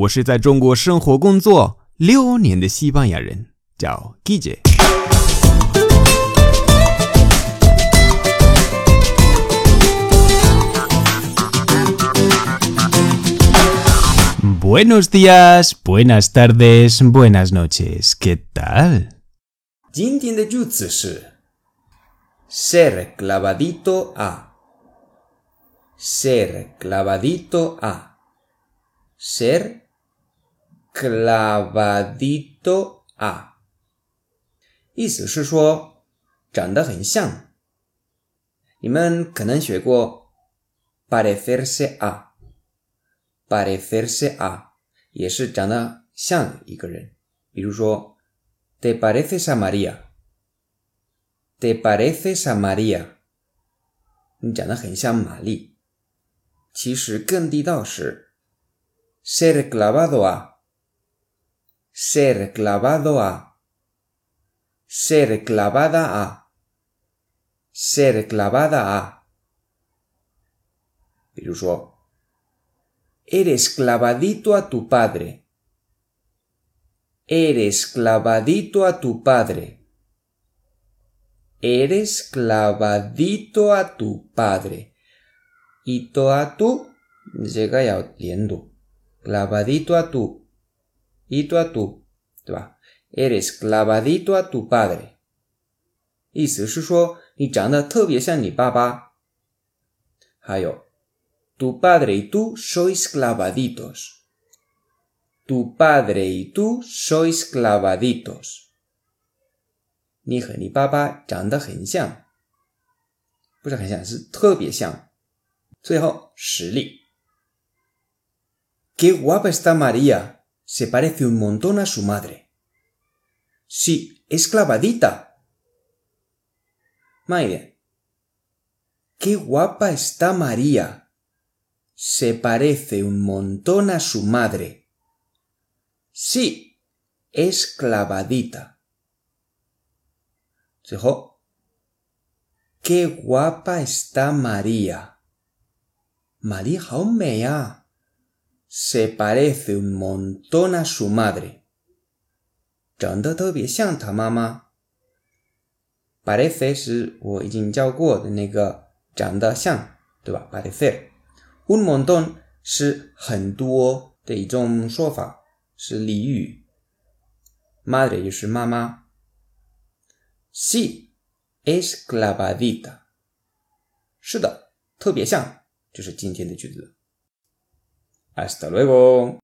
我是在中国生活工作六年的西班牙人，叫 Guille。Buenos días, buenas tardes, buenas noches. ¿Qué tal? 今天的句子是 ser clavadito a ser clavadito a ser clavadito a 意思是说长得很像。你们可能学过 parecerse a parecerse a 也是长得像一个人，比如说 te pareces a María。te pareces a María，你长得很像玛丽。其实更地道是 ser clavado a，ser clavado a，ser clavada a，ser clavada a。比如说，eres clavadito a tu padre，eres clavadito a tu padre。eres clavadito a tu padre. Ito a tu llega ya liendo. Clavadito a tu. Ito a tu. Eres clavadito a tu padre. 意思是说你长得特别像你爸爸。还有，tu padre y tú sois clavaditos. Tu padre y tú sois clavaditos. 你和你爸爸长得很像，不是很像，是特别像。最后实例：Qué guapa está María, se parece un montón a su madre. Sí, es clavadita. 慢一点。Qué guapa está María, se parece un montón a su madre. Sí, es clavadita. 最后，Qué guapa está María. María 好美啊 ！Se parece un montón a su madre. 长得特别像她妈妈。Parece 是我已经教过的那个长得像，对吧？Parecer。Un montón 是很多的一种说法，是俚语。Madre 就是妈妈。Sí, es clavadita. 是的，特别像，就是今天的句子。 Hasta luego.